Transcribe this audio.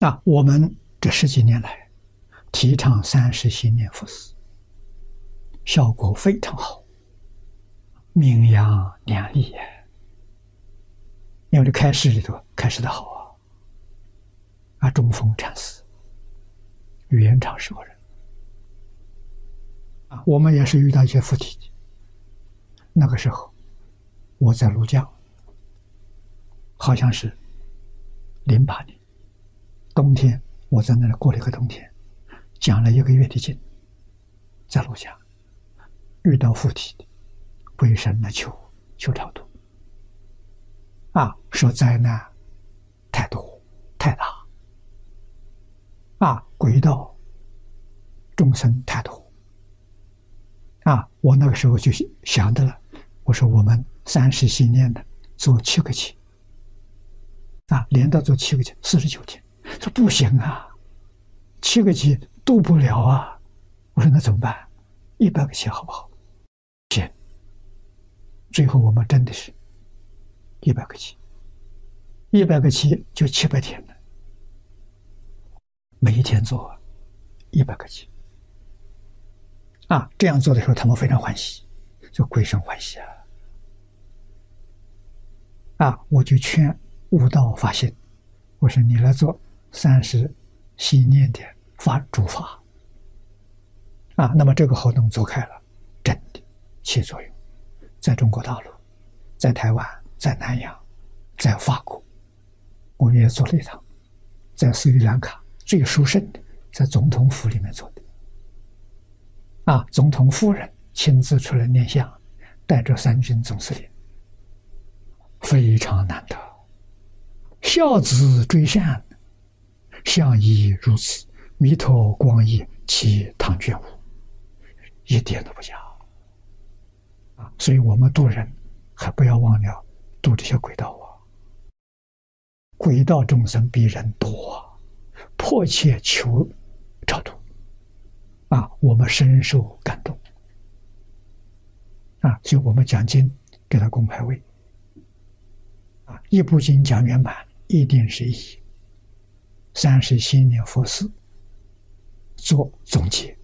啊，我们这十几年来提倡三十心念佛事，效果非常好，名扬两利呀。因为这开始里头开始的好啊，啊，中峰禅师、语言常是个人啊，我们也是遇到一些附体。那个时候我在庐江，好像是零八年。冬天，我在那里过了一个冬天，讲了一个月的经，在颅江遇到附体的，鬼神来求求超度，啊，说灾难太多太大，啊，鬼道众生太多，啊，我那个时候就想到了，我说我们三十心念的做七个七，啊，连到做七个七，四十九天。说不行啊，七个七度不了啊！我说那怎么办？一百个七好不好？行。最后我们真的是，一百个七，一百个七就七百天了。每一天做一百个七啊！这样做的时候，他们非常欢喜，就鬼神欢喜啊！啊！我就劝悟道发心，我说你来做。三时心念的法主法啊，那么这个活动做开了，真的起作用。在中国大陆，在台湾，在南洋，在法国，我们也做了一趟，在斯里兰卡最殊胜的，在总统府里面做的。啊，总统夫人亲自出来念相，带着三军总司令，非常难得，孝子追善。相依如此，弥陀光意，其唐卷无，一点都不假啊！所以，我们度人还不要忘了度这些鬼道啊！鬼道众生比人多，迫切求超度啊！我们深受感动啊！所以我们讲经给他供牌位啊！一部经讲圆满，一定是一三时心念佛事做总结。